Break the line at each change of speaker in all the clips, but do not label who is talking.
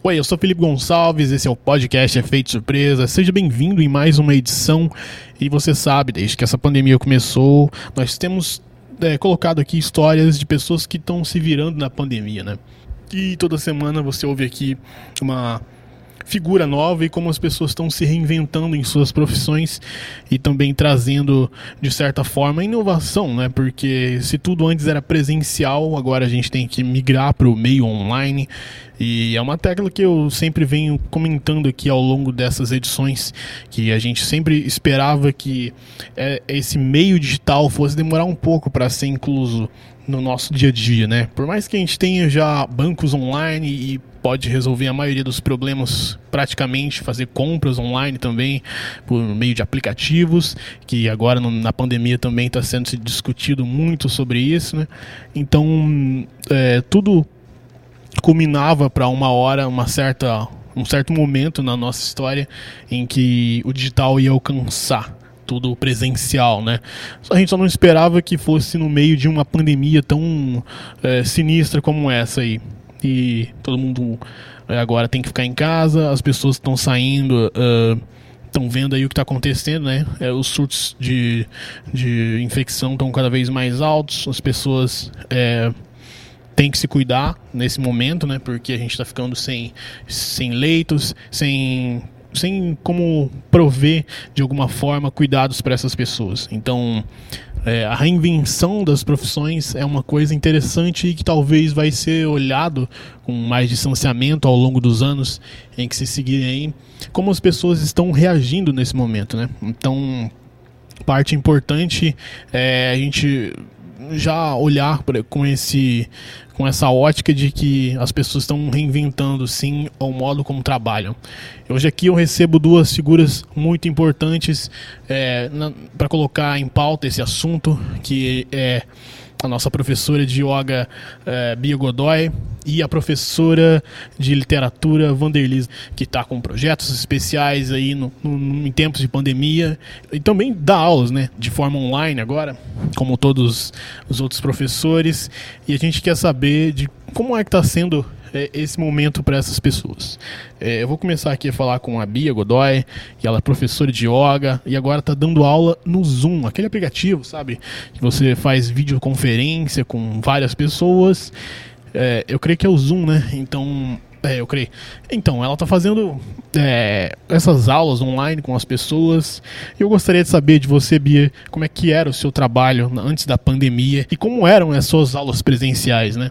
Oi, eu sou Felipe Gonçalves, esse é o podcast Efeito Surpresa. Seja bem-vindo em mais uma edição. E você sabe, desde que essa pandemia começou, nós temos é, colocado aqui histórias de pessoas que estão se virando na pandemia, né? E toda semana você ouve aqui uma figura nova e como as pessoas estão se reinventando em suas profissões e também trazendo, de certa forma, inovação, né? Porque se tudo antes era presencial, agora a gente tem que migrar para o meio online. E é uma tecla que eu sempre venho comentando aqui ao longo dessas edições, que a gente sempre esperava que é, esse meio digital fosse demorar um pouco para ser incluso no nosso dia a dia, né? Por mais que a gente tenha já bancos online e pode resolver a maioria dos problemas praticamente, fazer compras online também por meio de aplicativos, que agora na pandemia também está sendo discutido muito sobre isso, né? Então, é, tudo culminava para uma hora, uma certa um certo momento na nossa história em que o digital ia alcançar tudo presencial, né? A gente só não esperava que fosse no meio de uma pandemia tão é, sinistra como essa aí. E todo mundo é, agora tem que ficar em casa, as pessoas estão saindo. estão uh, vendo aí o que está acontecendo, né? É, os surtos de, de infecção estão cada vez mais altos, as pessoas é, têm que se cuidar nesse momento, né? Porque a gente está ficando sem, sem leitos, sem sem como prover de alguma forma cuidados para essas pessoas. Então, é, a reinvenção das profissões é uma coisa interessante e que talvez vai ser olhado com mais distanciamento ao longo dos anos em que se seguirem como as pessoas estão reagindo nesse momento, né? Então, parte importante é a gente já olhar com esse com essa ótica de que as pessoas estão reinventando sim o modo como trabalham. Hoje aqui eu recebo duas figuras muito importantes é, para colocar em pauta esse assunto, que é a nossa professora de yoga é, Bia Godoy e a professora de literatura Vanderlis, que está com projetos especiais aí no, no, em tempos de pandemia e também dá aulas, né, de forma online agora, como todos os outros professores. E a gente quer saber de como é que está sendo é, esse momento para essas pessoas. É, eu vou começar aqui a falar com a Bia Godoy, que ela é professora de yoga e agora está dando aula no Zoom, aquele aplicativo, sabe? Que você faz videoconferência com várias pessoas. É, eu creio que é o Zoom, né? Então, é, eu creio. Então, ela está fazendo é, essas aulas online com as pessoas. Eu gostaria de saber de você, Bia, como é que era o seu trabalho antes da pandemia e como eram as suas aulas presenciais, né?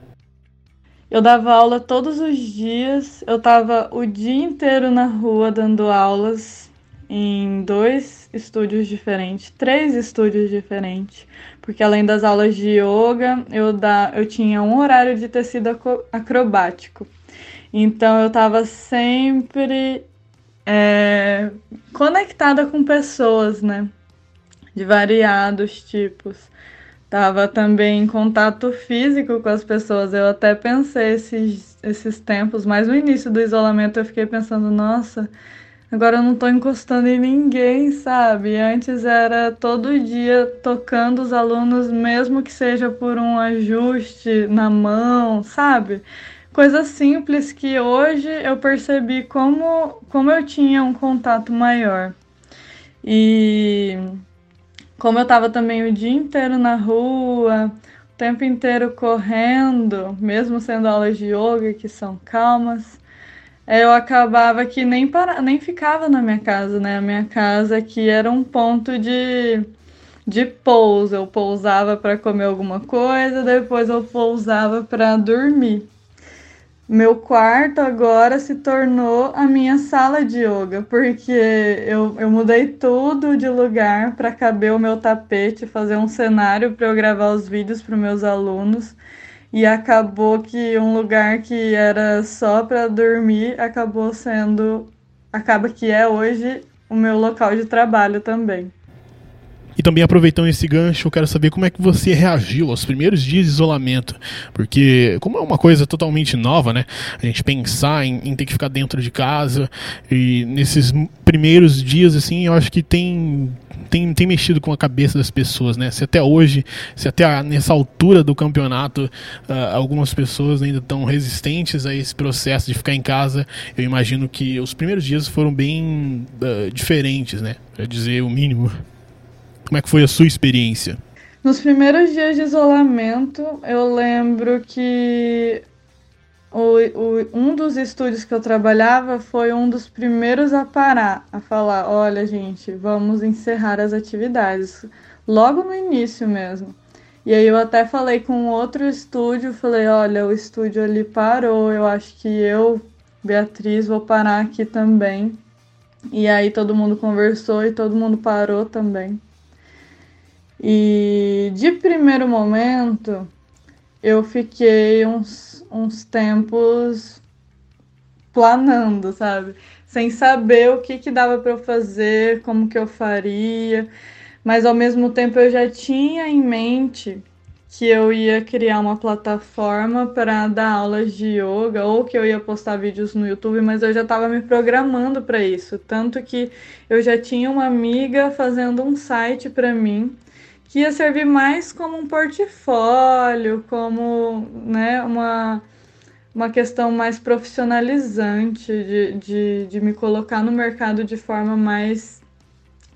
Eu dava aula todos os dias, eu estava o dia inteiro na rua dando aulas em dois estúdios diferentes, três estúdios diferentes, porque além das aulas de yoga, eu, da, eu tinha um horário de tecido acrobático. Então eu estava sempre é, conectada com pessoas, né? De variados tipos. Tava também em contato físico com as pessoas. Eu até pensei esses, esses tempos, mas no início do isolamento eu fiquei pensando, nossa, agora eu não tô encostando em ninguém, sabe? Antes era todo dia tocando os alunos, mesmo que seja por um ajuste na mão, sabe? Coisa simples que hoje eu percebi como, como eu tinha um contato maior. E como eu estava também o dia inteiro na rua, o tempo inteiro correndo, mesmo sendo aulas de yoga que são calmas, eu acabava que nem para, nem ficava na minha casa, né? A minha casa aqui era um ponto de de pouso. Eu pousava para comer alguma coisa, depois eu pousava para dormir. Meu quarto agora se tornou a minha sala de yoga, porque eu, eu mudei tudo de lugar para caber o meu tapete, fazer um cenário para eu gravar os vídeos para meus alunos. E acabou que um lugar que era só para dormir acabou sendo, acaba que é hoje o meu local de trabalho também.
E também aproveitando esse gancho, eu quero saber como é que você reagiu aos primeiros dias de isolamento. Porque, como é uma coisa totalmente nova, né? A gente pensar em, em ter que ficar dentro de casa. E nesses primeiros dias, assim, eu acho que tem tem, tem mexido com a cabeça das pessoas, né? Se até hoje, se até a, nessa altura do campeonato, uh, algumas pessoas ainda estão resistentes a esse processo de ficar em casa, eu imagino que os primeiros dias foram bem uh, diferentes, né? Pra dizer o mínimo. Como é que foi a sua experiência?
Nos primeiros dias de isolamento, eu lembro que o, o, um dos estúdios que eu trabalhava foi um dos primeiros a parar, a falar: olha, gente, vamos encerrar as atividades. Logo no início mesmo. E aí eu até falei com outro estúdio, falei, olha, o estúdio ali parou, eu acho que eu, Beatriz, vou parar aqui também. E aí todo mundo conversou e todo mundo parou também. E de primeiro momento, eu fiquei uns, uns tempos planando, sabe? Sem saber o que, que dava para eu fazer, como que eu faria, mas ao mesmo tempo eu já tinha em mente que eu ia criar uma plataforma para dar aulas de yoga ou que eu ia postar vídeos no YouTube, mas eu já estava me programando para isso, tanto que eu já tinha uma amiga fazendo um site para mim que ia servir mais como um portfólio, como né, uma, uma questão mais profissionalizante de, de, de me colocar no mercado de forma mais,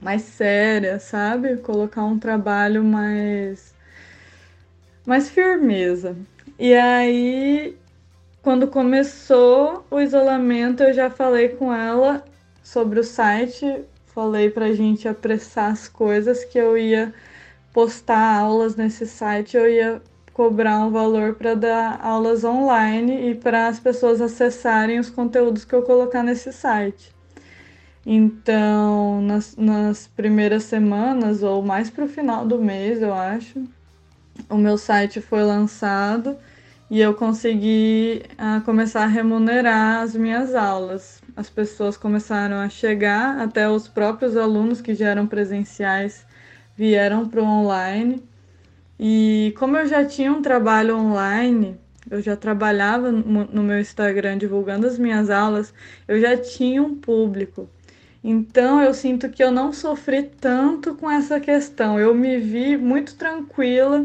mais séria, sabe? Colocar um trabalho mais, mais firmeza. E aí, quando começou o isolamento, eu já falei com ela sobre o site, falei pra gente apressar as coisas que eu ia postar aulas nesse site, eu ia cobrar um valor para dar aulas online e para as pessoas acessarem os conteúdos que eu colocar nesse site. Então, nas, nas primeiras semanas, ou mais para o final do mês, eu acho, o meu site foi lançado e eu consegui uh, começar a remunerar as minhas aulas. As pessoas começaram a chegar, até os próprios alunos que já eram presenciais vieram para o online. E como eu já tinha um trabalho online, eu já trabalhava no meu Instagram divulgando as minhas aulas, eu já tinha um público. Então eu sinto que eu não sofri tanto com essa questão. Eu me vi muito tranquila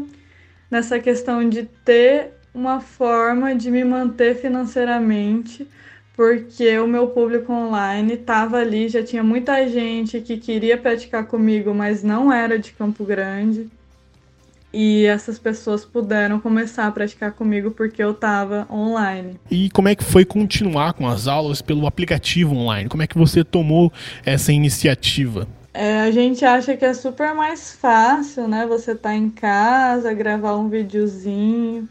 nessa questão de ter uma forma de me manter financeiramente porque o meu público online estava ali, já tinha muita gente que queria praticar comigo, mas não era de Campo Grande. E essas pessoas puderam começar a praticar comigo porque eu estava online.
E como é que foi continuar com as aulas pelo aplicativo online? Como é que você tomou essa iniciativa?
É, a gente acha que é super mais fácil, né? Você tá em casa, gravar um videozinho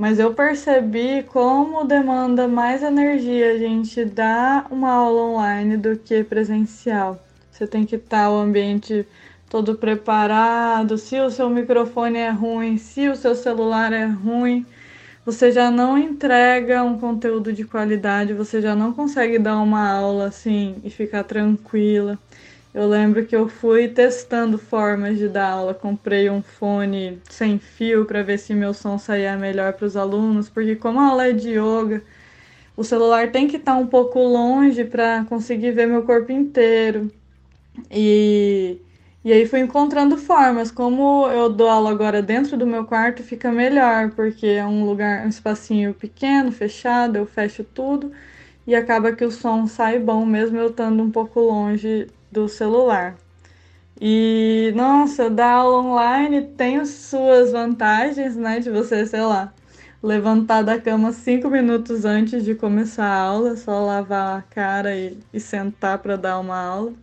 mas eu percebi como demanda mais energia a gente dar uma aula online do que presencial. Você tem que estar o ambiente todo preparado, se o seu microfone é ruim, se o seu celular é ruim, você já não entrega um conteúdo de qualidade, você já não consegue dar uma aula assim e ficar tranquila. Eu lembro que eu fui testando formas de dar aula, comprei um fone sem fio para ver se meu som saía melhor para os alunos, porque como a aula é de yoga, o celular tem que estar tá um pouco longe para conseguir ver meu corpo inteiro. E, e aí fui encontrando formas. Como eu dou aula agora dentro do meu quarto, fica melhor, porque é um lugar, um espacinho pequeno, fechado, eu fecho tudo e acaba que o som sai bom, mesmo eu estando um pouco longe do celular. E, nossa, dar aula online tem as suas vantagens, né? De você, sei lá, levantar da cama cinco minutos antes de começar a aula, só lavar a cara e, e sentar para dar uma aula.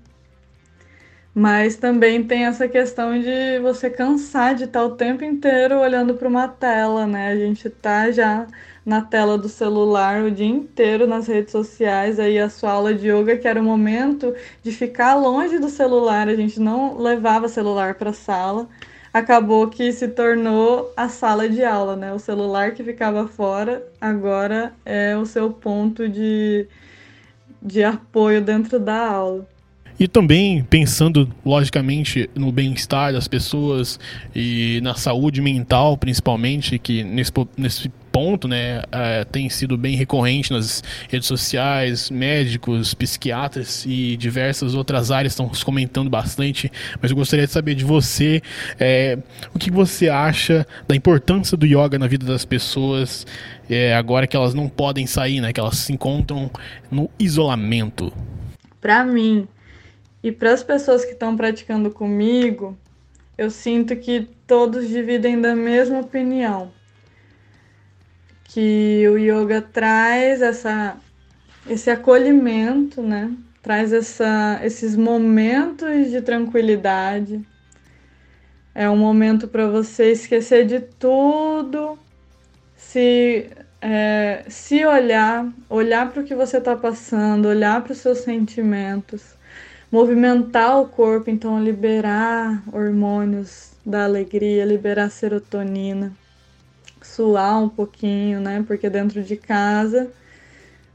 Mas também tem essa questão de você cansar de estar o tempo inteiro olhando para uma tela, né? A gente tá já na tela do celular o dia inteiro nas redes sociais, aí a sua aula de yoga, que era o momento de ficar longe do celular, a gente não levava celular para a sala, acabou que se tornou a sala de aula, né? O celular que ficava fora agora é o seu ponto de, de apoio dentro da aula.
E também pensando, logicamente, no bem-estar das pessoas e na saúde mental, principalmente, que nesse, nesse ponto, né, uh, tem sido bem recorrente nas redes sociais, médicos, psiquiatras e diversas outras áreas estão comentando bastante, mas eu gostaria de saber de você é, o que você acha da importância do yoga na vida das pessoas é, agora que elas não podem sair, né, que elas se encontram no isolamento.
Para mim e para as pessoas que estão praticando comigo, eu sinto que todos dividem da mesma opinião que o yoga traz essa, esse acolhimento, né? Traz essa, esses momentos de tranquilidade. É um momento para você esquecer de tudo, se, é, se olhar, olhar para o que você está passando, olhar para os seus sentimentos, movimentar o corpo, então liberar hormônios da alegria, liberar serotonina suar um pouquinho, né? Porque dentro de casa,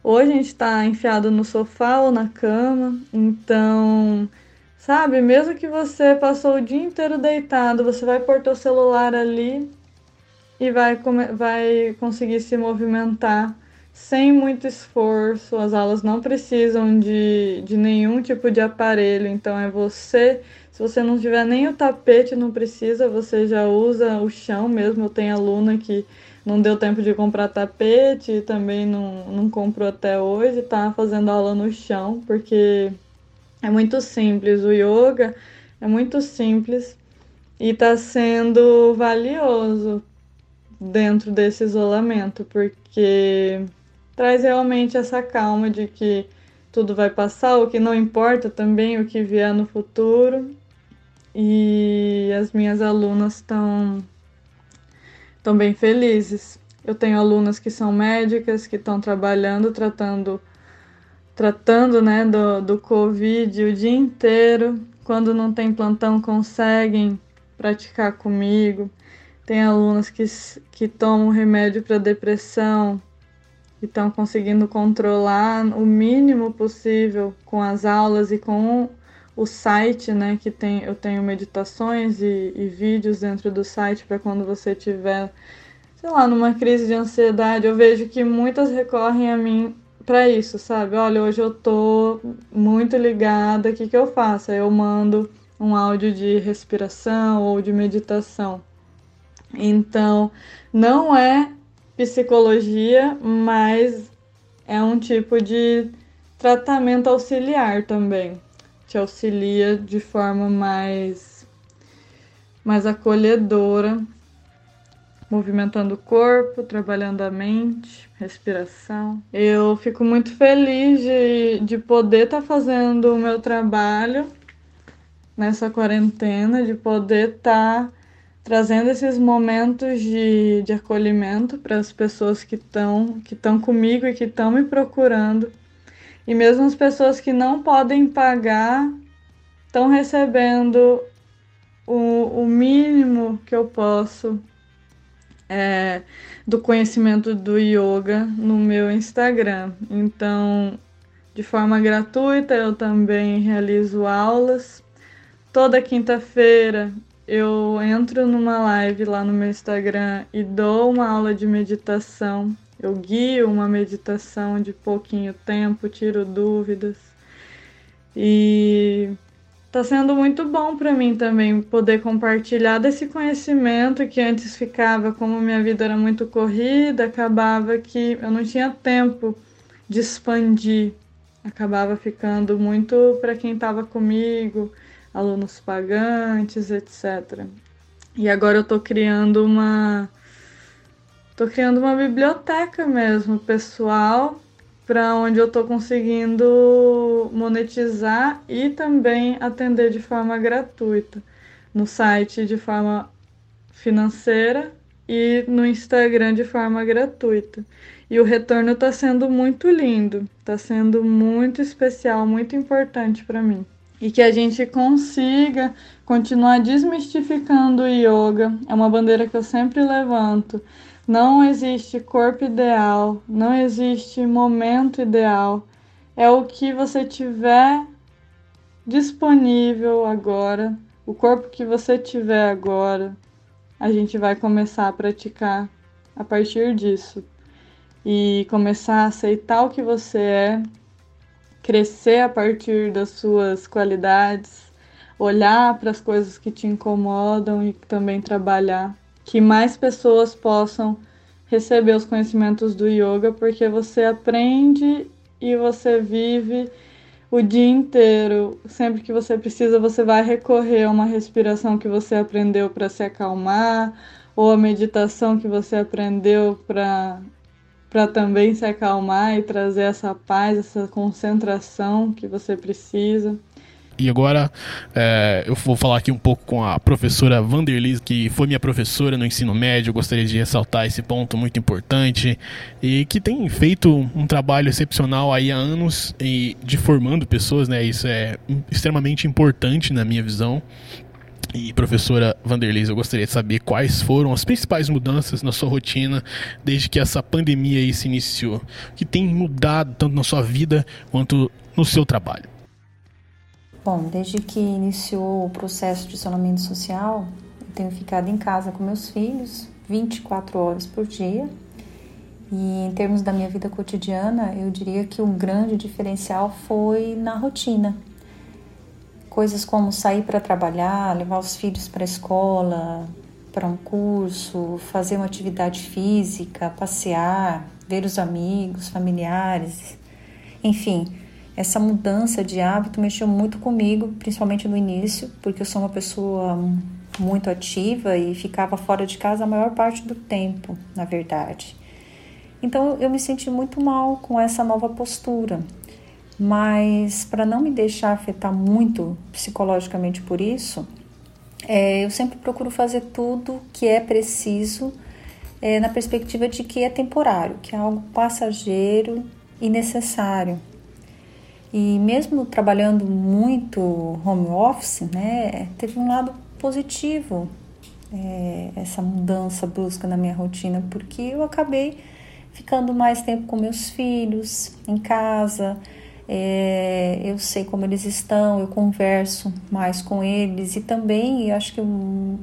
hoje a gente está enfiado no sofá ou na cama, então, sabe, mesmo que você passou o dia inteiro deitado, você vai pôr teu celular ali e vai, vai conseguir se movimentar sem muito esforço. As aulas não precisam de, de nenhum tipo de aparelho, então é você se você não tiver nem o tapete, não precisa, você já usa o chão mesmo. Eu tenho aluna que não deu tempo de comprar tapete, também não, não comprou até hoje, tá fazendo aula no chão, porque é muito simples. O yoga é muito simples e está sendo valioso dentro desse isolamento, porque traz realmente essa calma de que tudo vai passar, o que não importa também, o que vier no futuro e as minhas alunas estão estão bem felizes. Eu tenho alunas que são médicas, que estão trabalhando, tratando tratando né, do, do Covid o dia inteiro. Quando não tem plantão, conseguem praticar comigo. Tem alunas que, que tomam remédio para depressão e estão conseguindo controlar o mínimo possível com as aulas e com o site, né, que tem, eu tenho meditações e, e vídeos dentro do site para quando você tiver, sei lá, numa crise de ansiedade. Eu vejo que muitas recorrem a mim para isso, sabe? Olha, hoje eu tô muito ligada, o que, que eu faço? Aí eu mando um áudio de respiração ou de meditação. Então, não é psicologia, mas é um tipo de tratamento auxiliar também te auxilia de forma mais, mais acolhedora, movimentando o corpo, trabalhando a mente, respiração. Eu fico muito feliz de, de poder estar tá fazendo o meu trabalho nessa quarentena, de poder estar tá trazendo esses momentos de, de acolhimento para as pessoas que estão que estão comigo e que estão me procurando e mesmo as pessoas que não podem pagar estão recebendo o, o mínimo que eu posso é, do conhecimento do yoga no meu Instagram. Então, de forma gratuita, eu também realizo aulas. Toda quinta-feira eu entro numa live lá no meu Instagram e dou uma aula de meditação eu guio uma meditação de pouquinho tempo, tiro dúvidas. E tá sendo muito bom para mim também poder compartilhar desse conhecimento que antes ficava, como minha vida era muito corrida, acabava que eu não tinha tempo de expandir, acabava ficando muito para quem estava comigo, alunos pagantes, etc. E agora eu estou criando uma Tô criando uma biblioteca mesmo, pessoal, para onde eu tô conseguindo monetizar e também atender de forma gratuita no site de forma financeira e no Instagram de forma gratuita. E o retorno está sendo muito lindo, está sendo muito especial, muito importante para mim. E que a gente consiga continuar desmistificando o yoga, é uma bandeira que eu sempre levanto não existe corpo ideal, não existe momento ideal. É o que você tiver disponível agora, o corpo que você tiver agora. A gente vai começar a praticar a partir disso e começar a aceitar o que você é, crescer a partir das suas qualidades, olhar para as coisas que te incomodam e também trabalhar, que mais pessoas possam receber os conhecimentos do yoga, porque você aprende e você vive o dia inteiro. Sempre que você precisa, você vai recorrer a uma respiração que você aprendeu para se acalmar, ou a meditação que você aprendeu para para também se acalmar e trazer essa paz, essa concentração que você precisa.
E agora é, eu vou falar aqui um pouco com a professora Vanderlis, que foi minha professora no ensino médio. Eu gostaria de ressaltar esse ponto muito importante e que tem feito um trabalho excepcional aí há anos e de formando pessoas, né? Isso é extremamente importante na minha visão. E professora Vanderleis, eu gostaria de saber quais foram as principais mudanças na sua rotina desde que essa pandemia aí se iniciou. Que tem mudado tanto na sua vida quanto no seu trabalho?
Bom, desde que iniciou o processo de isolamento social, eu tenho ficado em casa com meus filhos 24 horas por dia. E em termos da minha vida cotidiana, eu diria que um grande diferencial foi na rotina Coisas como sair para trabalhar, levar os filhos para a escola, para um curso, fazer uma atividade física, passear, ver os amigos, familiares. Enfim, essa mudança de hábito mexeu muito comigo, principalmente no início, porque eu sou uma pessoa muito ativa e ficava fora de casa a maior parte do tempo, na verdade. Então eu me senti muito mal com essa nova postura. Mas para não me deixar afetar muito psicologicamente por isso, é, eu sempre procuro fazer tudo que é preciso é, na perspectiva de que é temporário, que é algo passageiro e necessário. E mesmo trabalhando muito home office, né, teve um lado positivo é, essa mudança brusca na minha rotina, porque eu acabei ficando mais tempo com meus filhos em casa, é, eu sei como eles estão, eu converso mais com eles e também eu acho que o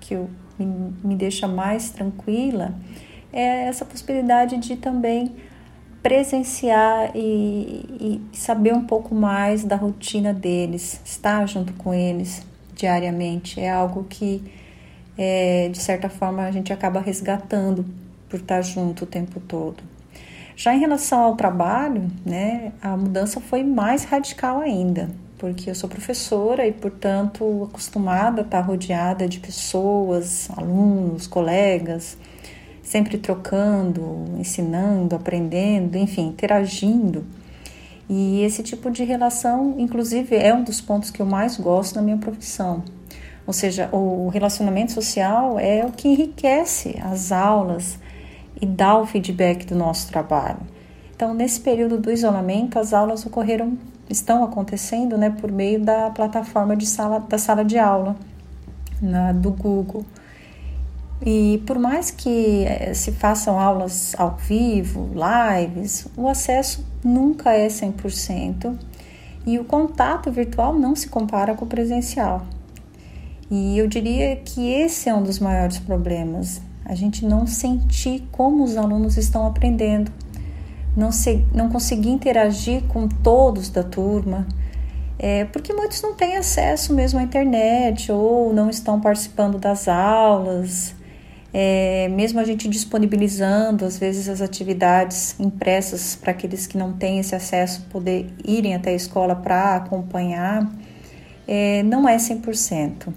que eu, me, me deixa mais tranquila é essa possibilidade de também presenciar e, e, saber um pouco mais da rotina deles, estar junto com eles diariamente. É algo que, é, de certa forma, a gente acaba resgatando por estar junto o tempo todo. Já em relação ao trabalho, né, a mudança foi mais radical ainda, porque eu sou professora e, portanto, acostumada a estar rodeada de pessoas, alunos, colegas, sempre trocando, ensinando, aprendendo, enfim, interagindo. E esse tipo de relação, inclusive, é um dos pontos que eu mais gosto na minha profissão. Ou seja, o relacionamento social é o que enriquece as aulas, e dar o feedback do nosso trabalho. Então, nesse período do isolamento, as aulas ocorreram, estão acontecendo, né, por meio da plataforma de sala, da sala de aula na, do Google. E por mais que eh, se façam aulas ao vivo, lives, o acesso nunca é 100% e o contato virtual não se compara com o presencial. E eu diria que esse é um dos maiores problemas a gente não sentir como os alunos estão aprendendo, não, se, não conseguir interagir com todos da turma, é, porque muitos não têm acesso mesmo à internet ou não estão participando das aulas. É, mesmo a gente disponibilizando às vezes as atividades impressas para aqueles que não têm esse acesso poder irem até a escola para acompanhar, é, não é 100%.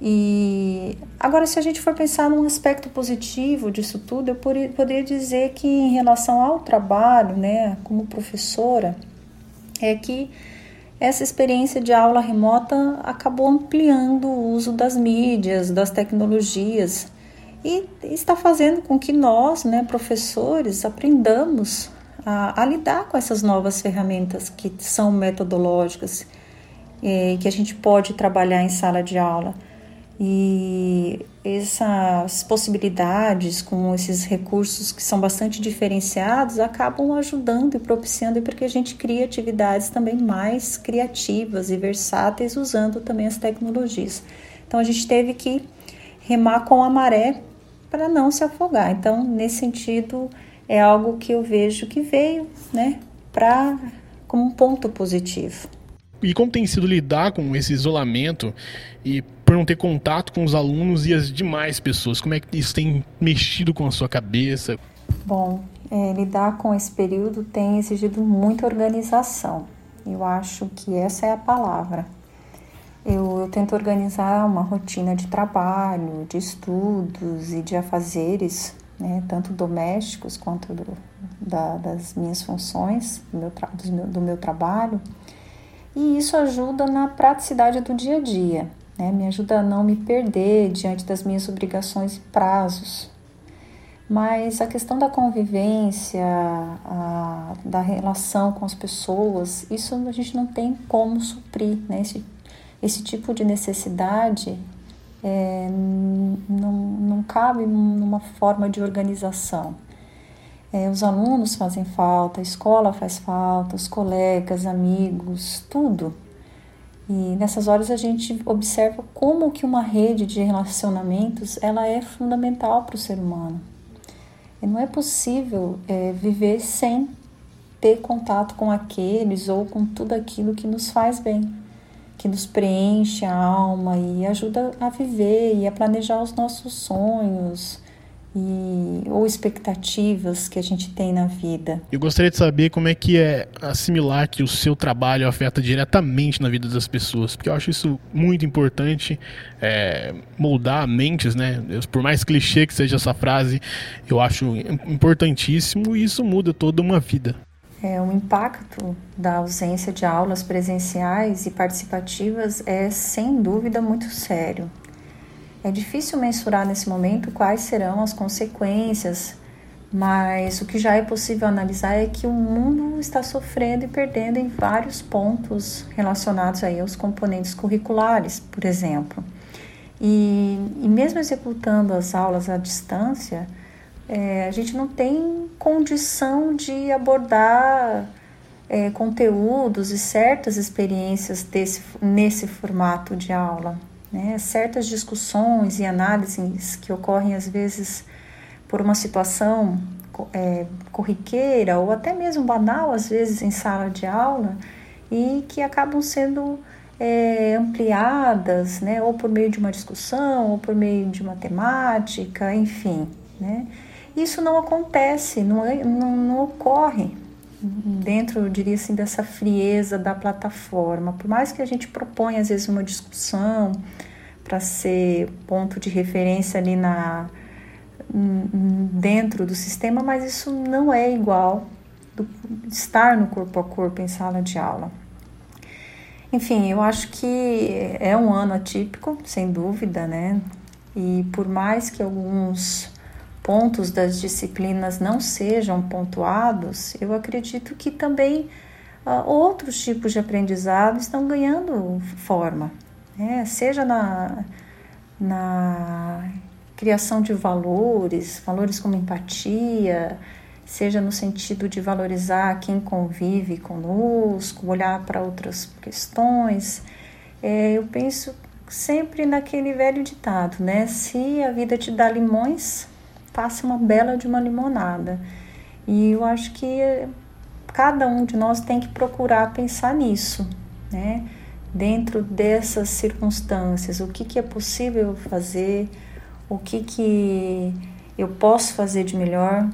E agora, se a gente for pensar num aspecto positivo disso tudo, eu poderia dizer que em relação ao trabalho, né, como professora, é que essa experiência de aula remota acabou ampliando o uso das mídias, das tecnologias e está fazendo com que nós, né, professores, aprendamos a, a lidar com essas novas ferramentas que são metodológicas e que a gente pode trabalhar em sala de aula. E essas possibilidades com esses recursos que são bastante diferenciados acabam ajudando e propiciando para que a gente crie atividades também mais criativas e versáteis usando também as tecnologias. Então a gente teve que remar com a maré para não se afogar. Então, nesse sentido, é algo que eu vejo que veio, né, para como um ponto positivo.
E como tem sido lidar com esse isolamento e por não ter contato com os alunos e as demais pessoas? Como é que isso tem mexido com a sua cabeça?
Bom, é, lidar com esse período tem exigido muita organização. Eu acho que essa é a palavra. Eu, eu tento organizar uma rotina de trabalho, de estudos e de afazeres, né, tanto domésticos quanto do, da, das minhas funções, do meu, do do meu trabalho. E isso ajuda na praticidade do dia a dia, né? me ajuda a não me perder diante das minhas obrigações e prazos. Mas a questão da convivência, a, da relação com as pessoas, isso a gente não tem como suprir, né? Esse, esse tipo de necessidade é, não, não cabe numa forma de organização. É, os alunos fazem falta, a escola faz falta, os colegas, amigos, tudo. E nessas horas a gente observa como que uma rede de relacionamentos ela é fundamental para o ser humano. E não é possível é, viver sem ter contato com aqueles ou com tudo aquilo que nos faz bem, que nos preenche a alma e ajuda a viver e a planejar os nossos sonhos, e, ou expectativas que a gente tem na vida.
Eu gostaria de saber como é que é assimilar que o seu trabalho afeta diretamente na vida das pessoas, porque eu acho isso muito importante, é, moldar mentes, né? Por mais clichê que seja essa frase, eu acho importantíssimo e isso muda toda uma vida.
É, o impacto da ausência de aulas presenciais e participativas é sem dúvida muito sério. É difícil mensurar nesse momento quais serão as consequências, mas o que já é possível analisar é que o mundo está sofrendo e perdendo em vários pontos relacionados aí aos componentes curriculares, por exemplo. E, e mesmo executando as aulas à distância, é, a gente não tem condição de abordar é, conteúdos e certas experiências desse, nesse formato de aula. Né? Certas discussões e análises que ocorrem às vezes por uma situação é, corriqueira ou até mesmo banal, às vezes em sala de aula, e que acabam sendo é, ampliadas, né? ou por meio de uma discussão, ou por meio de uma temática, enfim. Né? Isso não acontece, não, é, não, não ocorre dentro, eu diria assim, dessa frieza da plataforma. Por mais que a gente proponha, às vezes, uma discussão para ser ponto de referência ali na dentro do sistema, mas isso não é igual do, estar no corpo a corpo em sala de aula. Enfim, eu acho que é um ano atípico, sem dúvida, né? E por mais que alguns pontos das disciplinas não sejam pontuados, eu acredito que também uh, outros tipos de aprendizado estão ganhando forma, né? seja na, na criação de valores, valores como empatia, seja no sentido de valorizar quem convive conosco, olhar para outras questões. É, eu penso sempre naquele velho ditado, né? Se a vida te dá limões, faça uma bela de uma limonada. E eu acho que cada um de nós tem que procurar pensar nisso, né? Dentro dessas circunstâncias, o que, que é possível fazer, o que, que eu posso fazer de melhor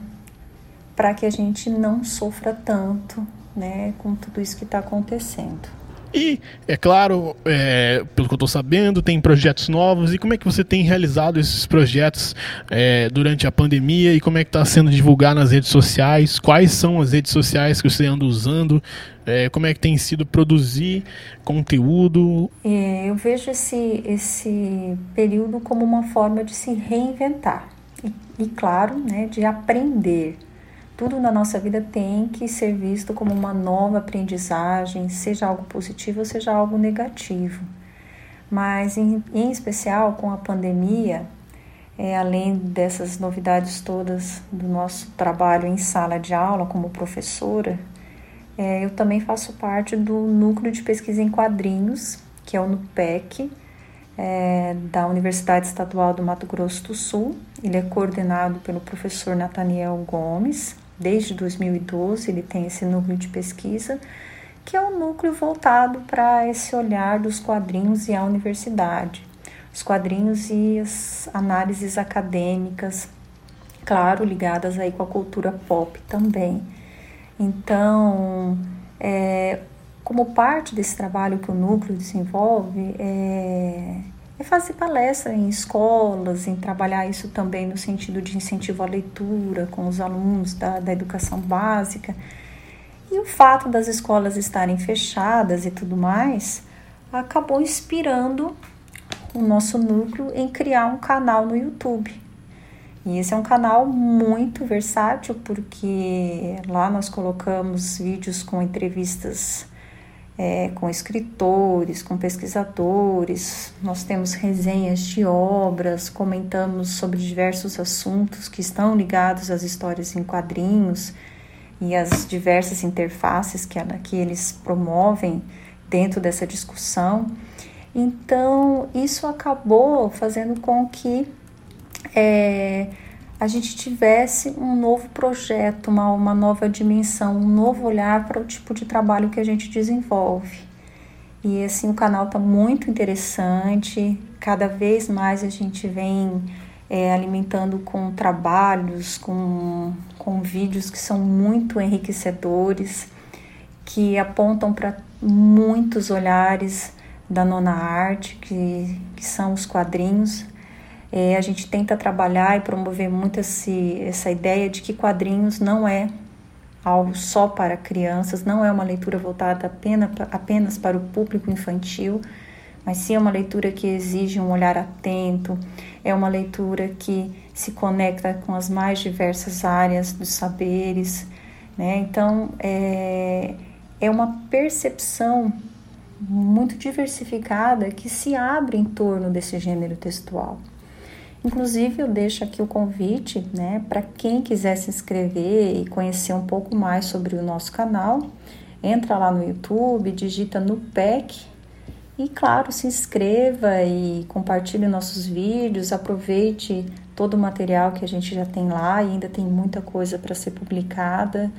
para que a gente não sofra tanto né, com tudo isso que está acontecendo.
E, é claro, é, pelo que eu estou sabendo, tem projetos novos. E como é que você tem realizado esses projetos é, durante a pandemia? E como é que está sendo divulgado nas redes sociais? Quais são as redes sociais que você anda usando? É, como é que tem sido produzir conteúdo?
É, eu vejo esse, esse período como uma forma de se reinventar. E, e claro, né, de aprender tudo na nossa vida tem que ser visto como uma nova aprendizagem, seja algo positivo ou seja algo negativo. Mas, em, em especial com a pandemia, é, além dessas novidades todas do nosso trabalho em sala de aula como professora, é, eu também faço parte do Núcleo de Pesquisa em Quadrinhos, que é o NUPEC, é, da Universidade Estadual do Mato Grosso do Sul, ele é coordenado pelo professor Nathaniel Gomes. Desde 2012 ele tem esse núcleo de pesquisa, que é um núcleo voltado para esse olhar dos quadrinhos e a universidade. Os quadrinhos e as análises acadêmicas, claro, ligadas aí com a cultura pop também. Então, é, como parte desse trabalho que o núcleo desenvolve, é, é fazer palestra em escolas, em trabalhar isso também no sentido de incentivo à leitura com os alunos da, da educação básica. E o fato das escolas estarem fechadas e tudo mais acabou inspirando o nosso núcleo em criar um canal no YouTube. E esse é um canal muito versátil porque lá nós colocamos vídeos com entrevistas é, com escritores, com pesquisadores, nós temos resenhas de obras, comentamos sobre diversos assuntos que estão ligados às histórias em quadrinhos e as diversas interfaces que, que eles promovem dentro dessa discussão. Então, isso acabou fazendo com que é, a gente tivesse um novo projeto, uma, uma nova dimensão, um novo olhar para o tipo de trabalho que a gente desenvolve. E assim, o canal está muito interessante, cada vez mais a gente vem é, alimentando com trabalhos, com, com vídeos que são muito enriquecedores, que apontam para muitos olhares da nona arte, que, que são os quadrinhos. É, a gente tenta trabalhar e promover muito esse, essa ideia de que quadrinhos não é algo só para crianças, não é uma leitura voltada apenas, apenas para o público infantil, mas sim é uma leitura que exige um olhar atento, é uma leitura que se conecta com as mais diversas áreas dos saberes, né? Então, é, é uma percepção muito diversificada que se abre em torno desse gênero textual. Inclusive, eu deixo aqui o convite né, para quem quiser se inscrever e conhecer um pouco mais sobre o nosso canal. Entra lá no YouTube, digita no PEC e, claro, se inscreva e compartilhe nossos vídeos. Aproveite todo o material que a gente já tem lá e ainda tem muita coisa para ser publicada.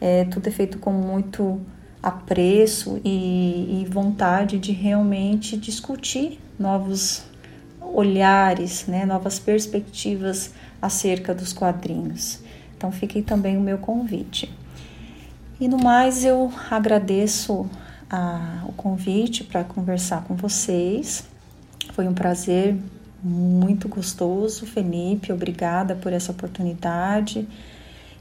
É, tudo é feito com muito apreço e, e vontade de realmente discutir novos olhares, né, novas perspectivas acerca dos quadrinhos. Então fiquei também o meu convite. E no mais eu agradeço a, o convite para conversar com vocês. Foi um prazer muito gostoso, Felipe. Obrigada por essa oportunidade.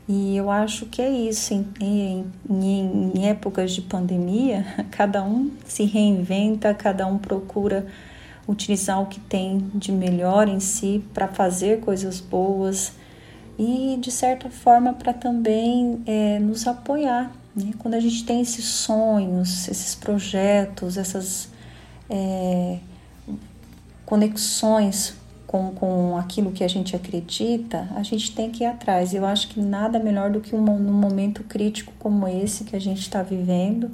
E eu acho que é isso. Em, em, em épocas de pandemia, cada um se reinventa, cada um procura utilizar o que tem de melhor em si para fazer coisas boas e de certa forma para também é, nos apoiar. Né? Quando a gente tem esses sonhos, esses projetos, essas é, conexões com, com aquilo que a gente acredita, a gente tem que ir atrás. Eu acho que nada melhor do que um, um momento crítico como esse que a gente está vivendo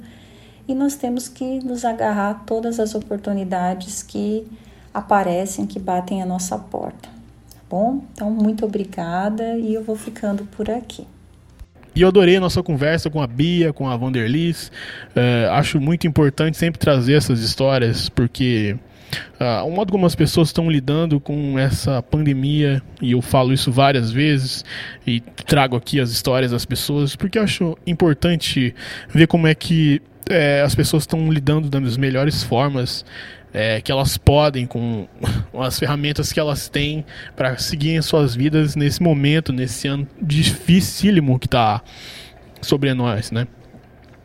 e nós temos que nos agarrar a todas as oportunidades que aparecem, que batem a nossa porta. Tá bom? Então, muito obrigada e eu vou ficando por aqui.
E eu adorei a nossa conversa com a Bia, com a Vanderlis. É, acho muito importante sempre trazer essas histórias, porque uh, o modo como as pessoas estão lidando com essa pandemia, e eu falo isso várias vezes, e trago aqui as histórias das pessoas, porque acho importante ver como é que é, as pessoas estão lidando das melhores formas é, que elas podem com as ferramentas que elas têm para seguir suas vidas nesse momento, nesse ano dificílimo que está sobre nós, né?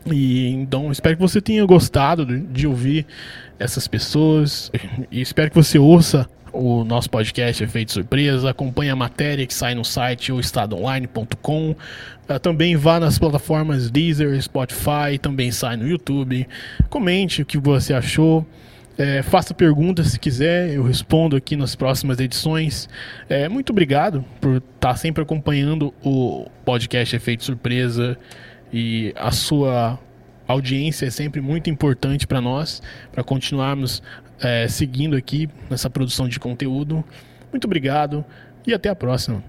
E então espero que você tenha gostado de, de ouvir essas pessoas e espero que você ouça o nosso podcast Efeito Surpresa. Acompanhe a matéria que sai no site oestadoonline.com. Uh, também vá nas plataformas Deezer, Spotify, também sai no YouTube. Comente o que você achou. É, faça perguntas se quiser, eu respondo aqui nas próximas edições. É, muito obrigado por estar sempre acompanhando o podcast Efeito Surpresa e a sua audiência é sempre muito importante para nós, para continuarmos é, seguindo aqui nessa produção de conteúdo. Muito obrigado. e até a próxima.